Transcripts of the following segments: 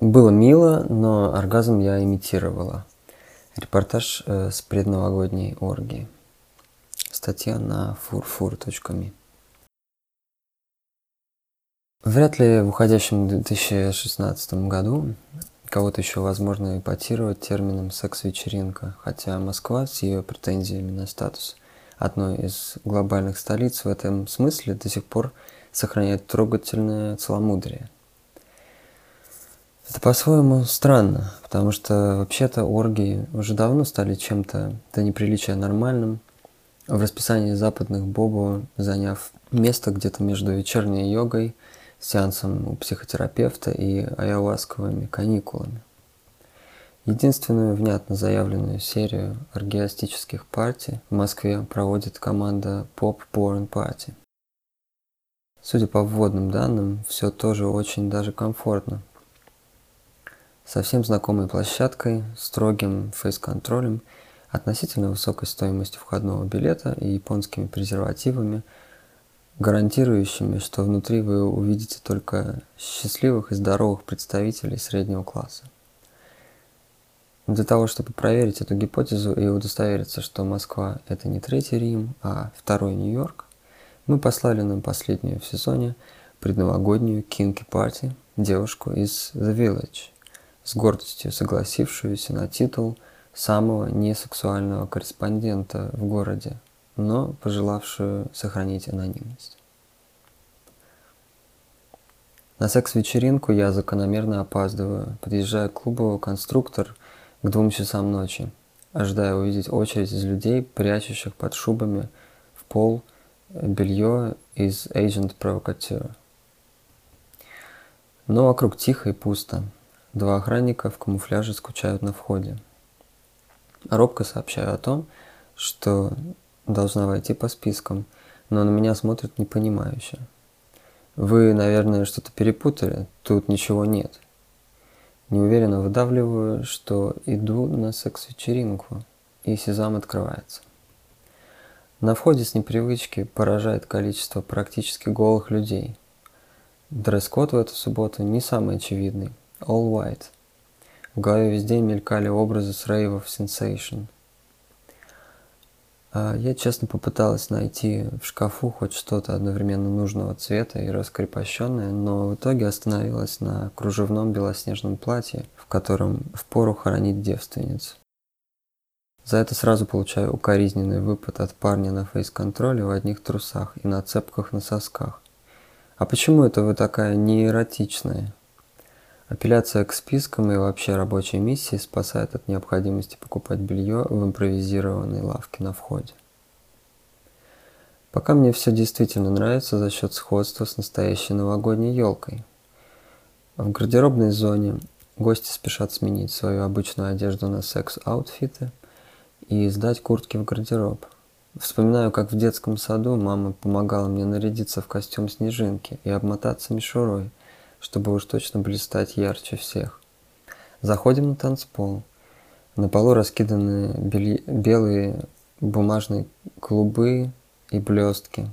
Было мило, но оргазм я имитировала. Репортаж э, с предновогодней оргии. Статья на furfur.me. Вряд ли в уходящем 2016 году кого-то еще возможно эпатировать термином «секс-вечеринка», хотя Москва с ее претензиями на статус одной из глобальных столиц в этом смысле до сих пор сохраняет трогательное целомудрие – это по-своему странно, потому что вообще-то оргии уже давно стали чем-то до неприличия нормальным, в расписании западных бобо заняв место где-то между вечерней йогой, сеансом у психотерапевта и ayahuasковыми каникулами. Единственную внятно заявленную серию оргиастических партий в Москве проводит команда Pop Porn Party. Судя по вводным данным, все тоже очень даже комфортно, совсем знакомой площадкой, строгим фейс-контролем, относительно высокой стоимостью входного билета и японскими презервативами, гарантирующими, что внутри вы увидите только счастливых и здоровых представителей среднего класса. Для того, чтобы проверить эту гипотезу и удостовериться, что Москва – это не третий Рим, а второй Нью-Йорк, мы послали на последнюю в сезоне предновогоднюю кинки парти девушку из The Village – с гордостью согласившуюся на титул самого несексуального корреспондента в городе, но пожелавшую сохранить анонимность. На секс-вечеринку я закономерно опаздываю, подъезжая к клубу «Конструктор» к двум часам ночи, ожидая увидеть очередь из людей, прячущих под шубами в пол белье из Agent Provocateur. Но вокруг тихо и пусто – Два охранника в камуфляже скучают на входе. Робко сообщаю о том, что должна войти по спискам, но на меня смотрят непонимающе. Вы, наверное, что-то перепутали, тут ничего нет. Неуверенно выдавливаю, что иду на секс-вечеринку, и сезам открывается. На входе с непривычки поражает количество практически голых людей. Дресс-код в эту субботу не самый очевидный – All White. В голове везде мелькали образы с рейвов Sensation. А я честно попыталась найти в шкафу хоть что-то одновременно нужного цвета и раскрепощенное, но в итоге остановилась на кружевном белоснежном платье, в котором впору хоронить девственниц. За это сразу получаю укоризненный выпад от парня на фейс-контроле в одних трусах и на цепках на сосках. А почему это вы такая неэротичная? Апелляция к спискам и вообще рабочей миссии спасает от необходимости покупать белье в импровизированной лавке на входе. Пока мне все действительно нравится за счет сходства с настоящей новогодней елкой. В гардеробной зоне гости спешат сменить свою обычную одежду на секс-аутфиты и сдать куртки в гардероб. Вспоминаю, как в детском саду мама помогала мне нарядиться в костюм снежинки и обмотаться мишурой, чтобы уж точно блистать ярче всех. Заходим на танцпол. На полу раскиданы бели... белые бумажные клубы и блестки.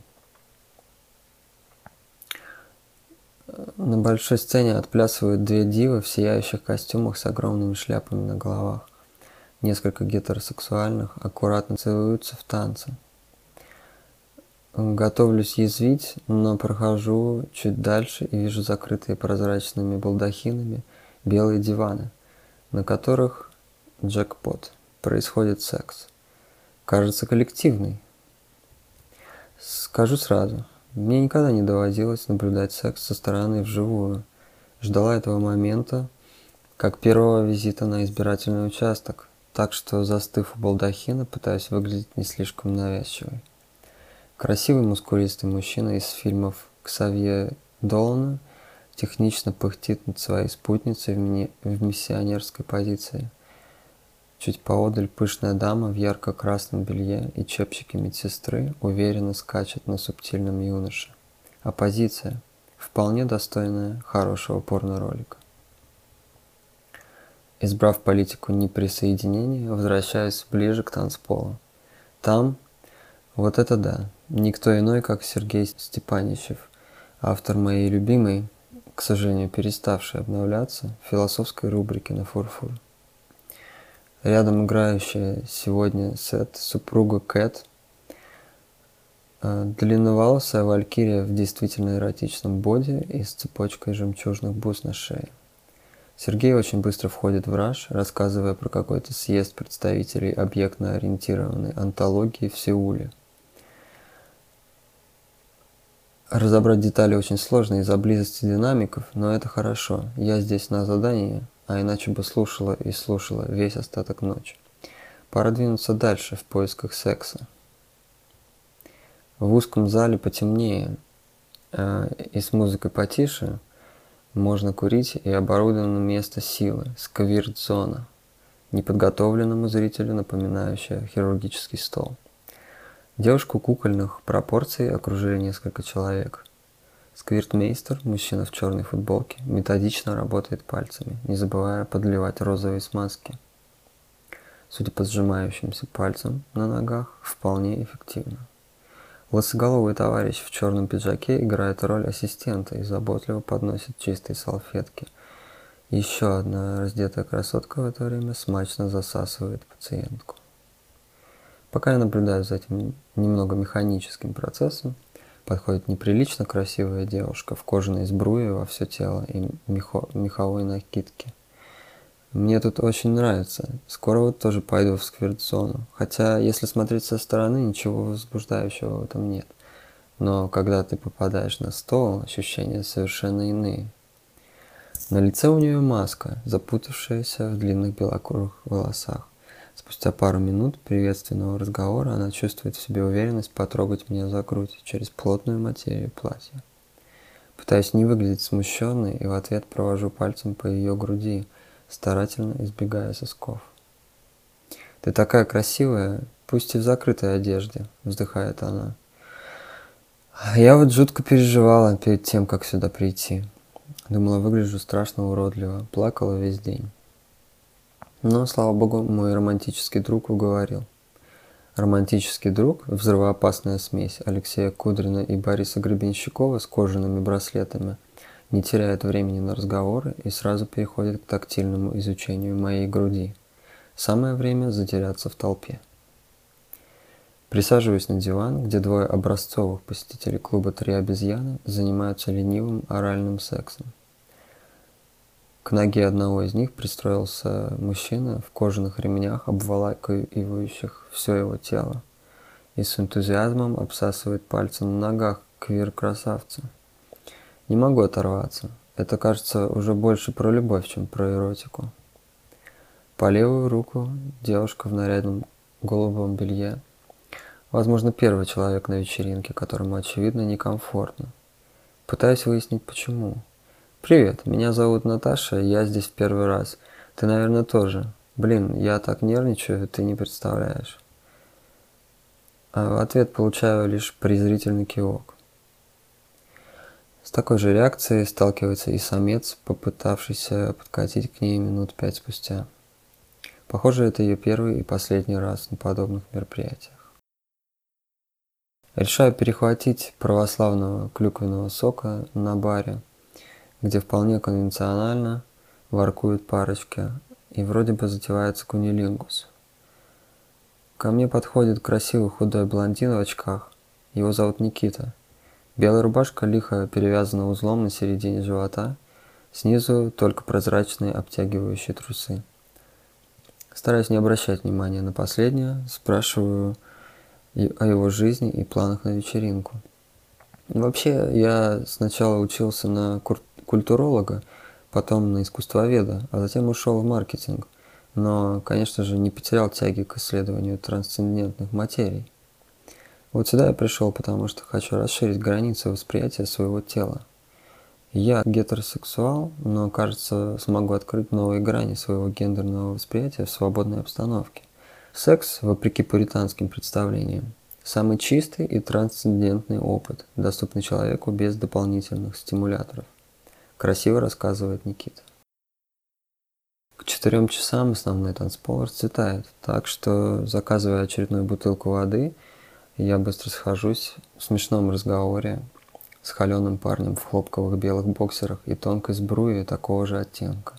На большой сцене отплясывают две дивы в сияющих костюмах с огромными шляпами на головах. Несколько гетеросексуальных аккуратно целуются в танце. Готовлюсь язвить, но прохожу чуть дальше и вижу закрытые прозрачными балдахинами белые диваны, на которых джекпот. Происходит секс. Кажется коллективный. Скажу сразу, мне никогда не доводилось наблюдать секс со стороны вживую. Ждала этого момента, как первого визита на избирательный участок, так что, застыв у балдахина, пытаюсь выглядеть не слишком навязчивой. Красивый мускулистый мужчина из фильмов Ксавье Долана технично пыхтит над своей спутницей в, ми- в миссионерской позиции. Чуть поодаль пышная дама в ярко-красном белье и чепчике медсестры уверенно скачет на субтильном юноше. А позиция вполне достойная хорошего порно-ролика. Избрав политику неприсоединения, возвращаюсь ближе к танцполу. Там, вот это да, Никто иной, как Сергей Степаничев, автор моей любимой, к сожалению, переставшей обновляться, философской рубрики на фурфур. Рядом играющая сегодня сет супруга Кэт, э, длинноволосая валькирия в действительно эротичном боди и с цепочкой жемчужных бус на шее. Сергей очень быстро входит в раж, рассказывая про какой-то съезд представителей объектно-ориентированной антологии в Сеуле – Разобрать детали очень сложно из-за близости динамиков, но это хорошо. Я здесь на задании, а иначе бы слушала и слушала весь остаток ночи. Пора двинуться дальше в поисках секса. В узком зале потемнее э, и с музыкой потише можно курить и оборудовано место силы, сквирт-зона, неподготовленному зрителю напоминающая хирургический стол. Девушку кукольных пропорций окружили несколько человек. Сквиртмейстер, мужчина в черной футболке, методично работает пальцами, не забывая подливать розовые смазки. Судя по сжимающимся пальцам на ногах, вполне эффективно. Лысоголовый товарищ в черном пиджаке играет роль ассистента и заботливо подносит чистые салфетки. Еще одна раздетая красотка в это время смачно засасывает пациентку. Пока я наблюдаю за этим немного механическим процессом, подходит неприлично красивая девушка в кожаной сбруе во все тело и мехо, меховой накидке. Мне тут очень нравится. Скоро вот тоже пойду в сквирт-зону. Хотя, если смотреть со стороны, ничего возбуждающего в этом нет. Но когда ты попадаешь на стол, ощущения совершенно иные. На лице у нее маска, запутавшаяся в длинных белокурых волосах. Спустя пару минут приветственного разговора она чувствует в себе уверенность потрогать меня за грудь через плотную материю платья. Пытаюсь не выглядеть смущенной и в ответ провожу пальцем по ее груди, старательно избегая сосков. «Ты такая красивая, пусть и в закрытой одежде», — вздыхает она. «Я вот жутко переживала перед тем, как сюда прийти. Думала, выгляжу страшно уродливо, плакала весь день. Но, слава богу, мой романтический друг уговорил. Романтический друг, взрывоопасная смесь Алексея Кудрина и Бориса Гребенщикова с кожаными браслетами, не теряет времени на разговоры и сразу переходит к тактильному изучению моей груди. Самое время затеряться в толпе. Присаживаюсь на диван, где двое образцовых посетителей клуба «Три обезьяны» занимаются ленивым оральным сексом. К ноге одного из них пристроился мужчина в кожаных ремнях, обволакивающих все его тело, и с энтузиазмом обсасывает пальцы на ногах квир-красавца. Не могу оторваться. Это кажется уже больше про любовь, чем про эротику. По левую руку девушка в нарядном голубом белье. Возможно, первый человек на вечеринке, которому, очевидно, некомфортно. Пытаюсь выяснить, почему. Привет, меня зовут Наташа, я здесь в первый раз. Ты, наверное, тоже. Блин, я так нервничаю, ты не представляешь. А в ответ получаю лишь презрительный кивок. С такой же реакцией сталкивается и самец, попытавшийся подкатить к ней минут пять спустя. Похоже, это ее первый и последний раз на подобных мероприятиях. Решаю перехватить православного клюквенного сока на баре – где вполне конвенционально воркуют парочки, и вроде бы затевается кунилингус. Ко мне подходит красивый худой блондин в очках. Его зовут Никита. Белая рубашка лихо перевязана узлом на середине живота, снизу только прозрачные обтягивающие трусы. Стараюсь не обращать внимания на последнее, спрашиваю о его жизни и планах на вечеринку. Вообще, я сначала учился на кур культуролога, потом на искусствоведа, а затем ушел в маркетинг. Но, конечно же, не потерял тяги к исследованию трансцендентных материй. Вот сюда я пришел, потому что хочу расширить границы восприятия своего тела. Я гетеросексуал, но, кажется, смогу открыть новые грани своего гендерного восприятия в свободной обстановке. Секс, вопреки пуританским представлениям, самый чистый и трансцендентный опыт, доступный человеку без дополнительных стимуляторов. Красиво рассказывает Никита. К четырем часам основной танцпол расцветает, так что, заказывая очередную бутылку воды, я быстро схожусь в смешном разговоре с холеным парнем в хлопковых белых боксерах и тонкой сбруе такого же оттенка.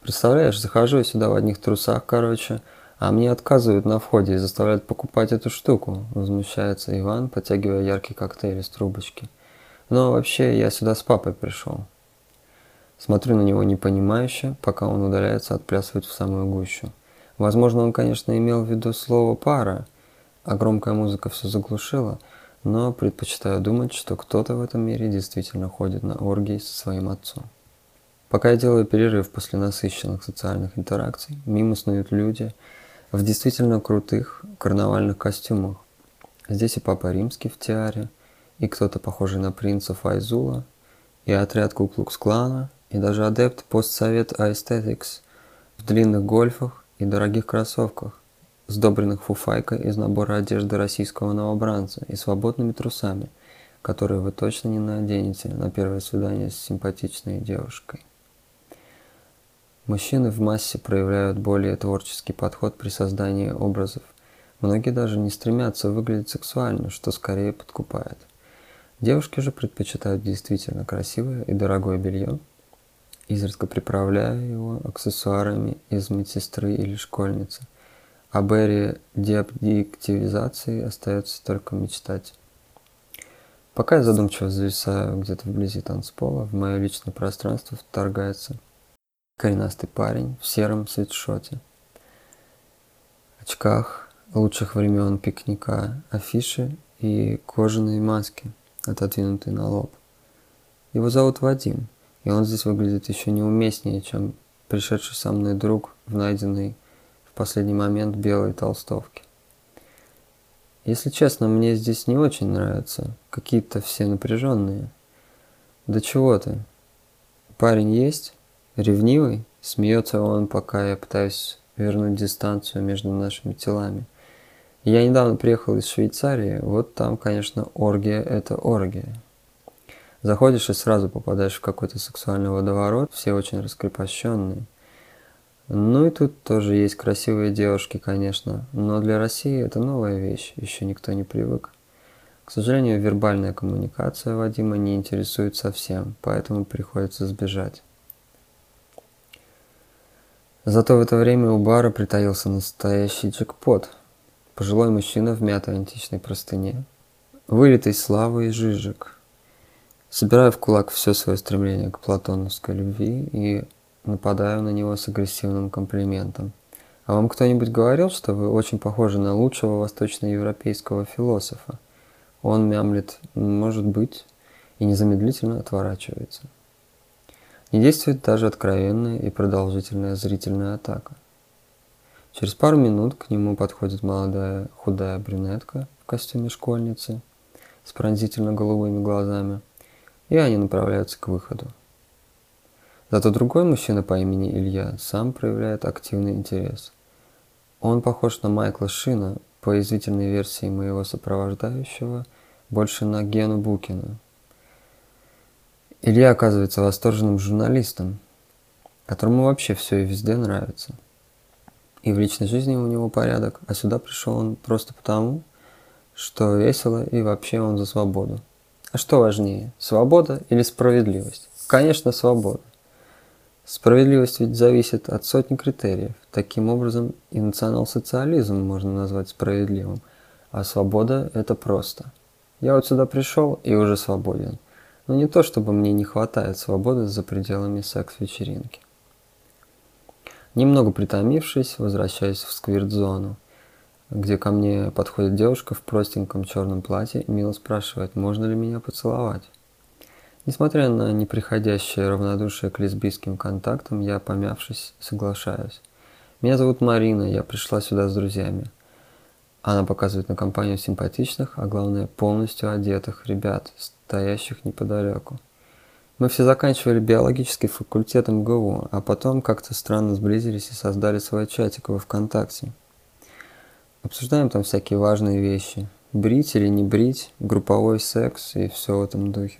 Представляешь, захожу я сюда в одних трусах, короче, а мне отказывают на входе и заставляют покупать эту штуку, возмущается Иван, потягивая яркий коктейль из трубочки. Но вообще я сюда с папой пришел. Смотрю на него непонимающе, пока он удаляется отплясывать в самую гущу. Возможно, он, конечно, имел в виду слово «пара», а громкая музыка все заглушила, но предпочитаю думать, что кто-то в этом мире действительно ходит на оргии со своим отцом. Пока я делаю перерыв после насыщенных социальных интеракций, мимо снуют люди – в действительно крутых карнавальных костюмах. Здесь и Папа Римский в тиаре, и кто-то похожий на принца Файзула, и отряд Куклукс-клана, и даже адепт постсовет Aesthetics в длинных гольфах и дорогих кроссовках, сдобренных фуфайкой из набора одежды российского новобранца и свободными трусами, которые вы точно не наденете на первое свидание с симпатичной девушкой. Мужчины в массе проявляют более творческий подход при создании образов. Многие даже не стремятся выглядеть сексуально, что скорее подкупает. Девушки же предпочитают действительно красивое и дорогое белье, изредка приправляя его аксессуарами из медсестры или школьницы. Об эре деобъективизации остается только мечтать. Пока я задумчиво зависаю где-то вблизи танцпола, в мое личное пространство вторгается – коренастый парень в сером свитшоте, очках лучших времен пикника, афиши и кожаные маски, отодвинутые на лоб. Его зовут Вадим, и он здесь выглядит еще неуместнее, чем пришедший со мной друг в найденной в последний момент белой толстовке. Если честно, мне здесь не очень нравятся, какие-то все напряженные. Да чего ты? Парень есть? Ревнивый? Смеется он, пока я пытаюсь вернуть дистанцию между нашими телами. Я недавно приехал из Швейцарии, вот там, конечно, оргия – это оргия. Заходишь и сразу попадаешь в какой-то сексуальный водоворот, все очень раскрепощенные. Ну и тут тоже есть красивые девушки, конечно, но для России это новая вещь, еще никто не привык. К сожалению, вербальная коммуникация Вадима не интересует совсем, поэтому приходится сбежать. Зато в это время у бара притаился настоящий джекпот. Пожилой мужчина в мятой античной простыне, вылитый славой и жижик. Собираю в кулак все свое стремление к платоновской любви и нападаю на него с агрессивным комплиментом. А вам кто-нибудь говорил, что вы очень похожи на лучшего восточноевропейского философа? Он мямлет «может быть» и незамедлительно отворачивается. Не действует даже откровенная и продолжительная зрительная атака. Через пару минут к нему подходит молодая худая брюнетка в костюме школьницы с пронзительно голубыми глазами, и они направляются к выходу. Зато другой мужчина по имени Илья сам проявляет активный интерес. Он похож на Майкла Шина, по извительной версии моего сопровождающего, больше на Гену Букина – Илья оказывается восторженным журналистом, которому вообще все и везде нравится. И в личной жизни у него порядок, а сюда пришел он просто потому, что весело и вообще он за свободу. А что важнее, свобода или справедливость? Конечно, свобода. Справедливость ведь зависит от сотни критериев. Таким образом, и национал-социализм можно назвать справедливым, а свобода – это просто. Я вот сюда пришел и уже свободен – но не то, чтобы мне не хватает свободы за пределами секс-вечеринки. Немного притомившись, возвращаюсь в сквирт-зону, где ко мне подходит девушка в простеньком черном платье и мило спрашивает, можно ли меня поцеловать. Несмотря на неприходящее равнодушие к лесбийским контактам, я, помявшись, соглашаюсь. Меня зовут Марина, я пришла сюда с друзьями. Она показывает на компанию симпатичных, а главное полностью одетых ребят, стоящих неподалеку. Мы все заканчивали биологический факультет МГУ, а потом как-то странно сблизились и создали свой чатик во ВКонтакте. Обсуждаем там всякие важные вещи. Брить или не брить, групповой секс и все в этом духе.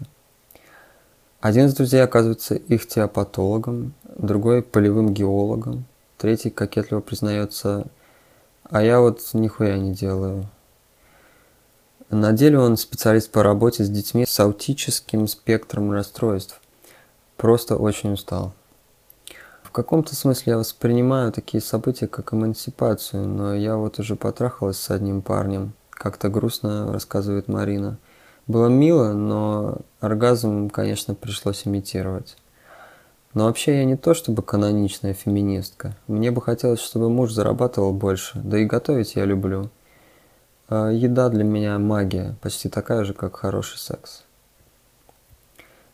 Один из друзей оказывается их теопатологом, другой полевым геологом, третий кокетливо признается, а я вот нихуя не делаю. На деле он специалист по работе с детьми с аутическим спектром расстройств. Просто очень устал. В каком-то смысле я воспринимаю такие события как эмансипацию, но я вот уже потрахалась с одним парнем. Как-то грустно рассказывает Марина. Было мило, но оргазм, конечно, пришлось имитировать. Но вообще я не то чтобы каноничная феминистка. Мне бы хотелось, чтобы муж зарабатывал больше, да и готовить я люблю. А еда для меня магия, почти такая же, как хороший секс.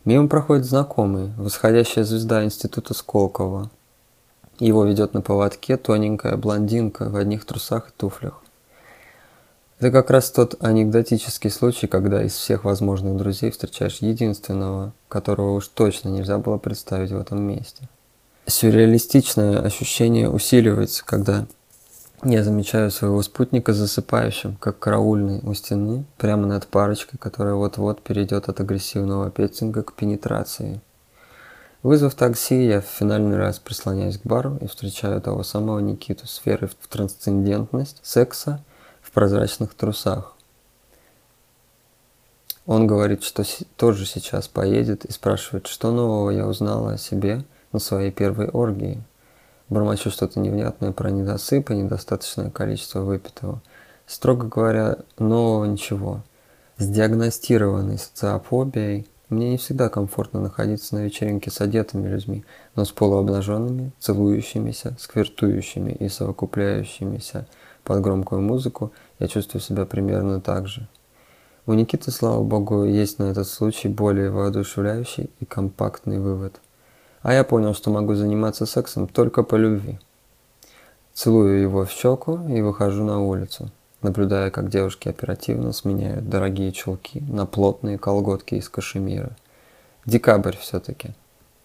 Мимо проходит знакомый, восходящая звезда института Сколково. Его ведет на поводке тоненькая блондинка в одних трусах и туфлях. Это как раз тот анекдотический случай, когда из всех возможных друзей встречаешь единственного, которого уж точно нельзя было представить в этом месте. Сюрреалистичное ощущение усиливается, когда я замечаю своего спутника засыпающим, как караульный у стены, прямо над парочкой, которая вот-вот перейдет от агрессивного петинга к пенетрации. Вызвав такси, я в финальный раз прислоняюсь к бару и встречаю того самого Никиту с верой в трансцендентность секса в прозрачных трусах. Он говорит, что тоже сейчас поедет и спрашивает, что нового я узнала о себе на своей первой оргии. Бормочу что-то невнятное про недосып и недостаточное количество выпитого. Строго говоря, нового ничего. С диагностированной социофобией мне не всегда комфортно находиться на вечеринке с одетыми людьми, но с полуобнаженными, целующимися, сквертующими и совокупляющимися – под громкую музыку, я чувствую себя примерно так же. У Никиты, слава богу, есть на этот случай более воодушевляющий и компактный вывод. А я понял, что могу заниматься сексом только по любви. Целую его в щеку и выхожу на улицу, наблюдая, как девушки оперативно сменяют дорогие чулки на плотные колготки из кашемира. Декабрь все-таки.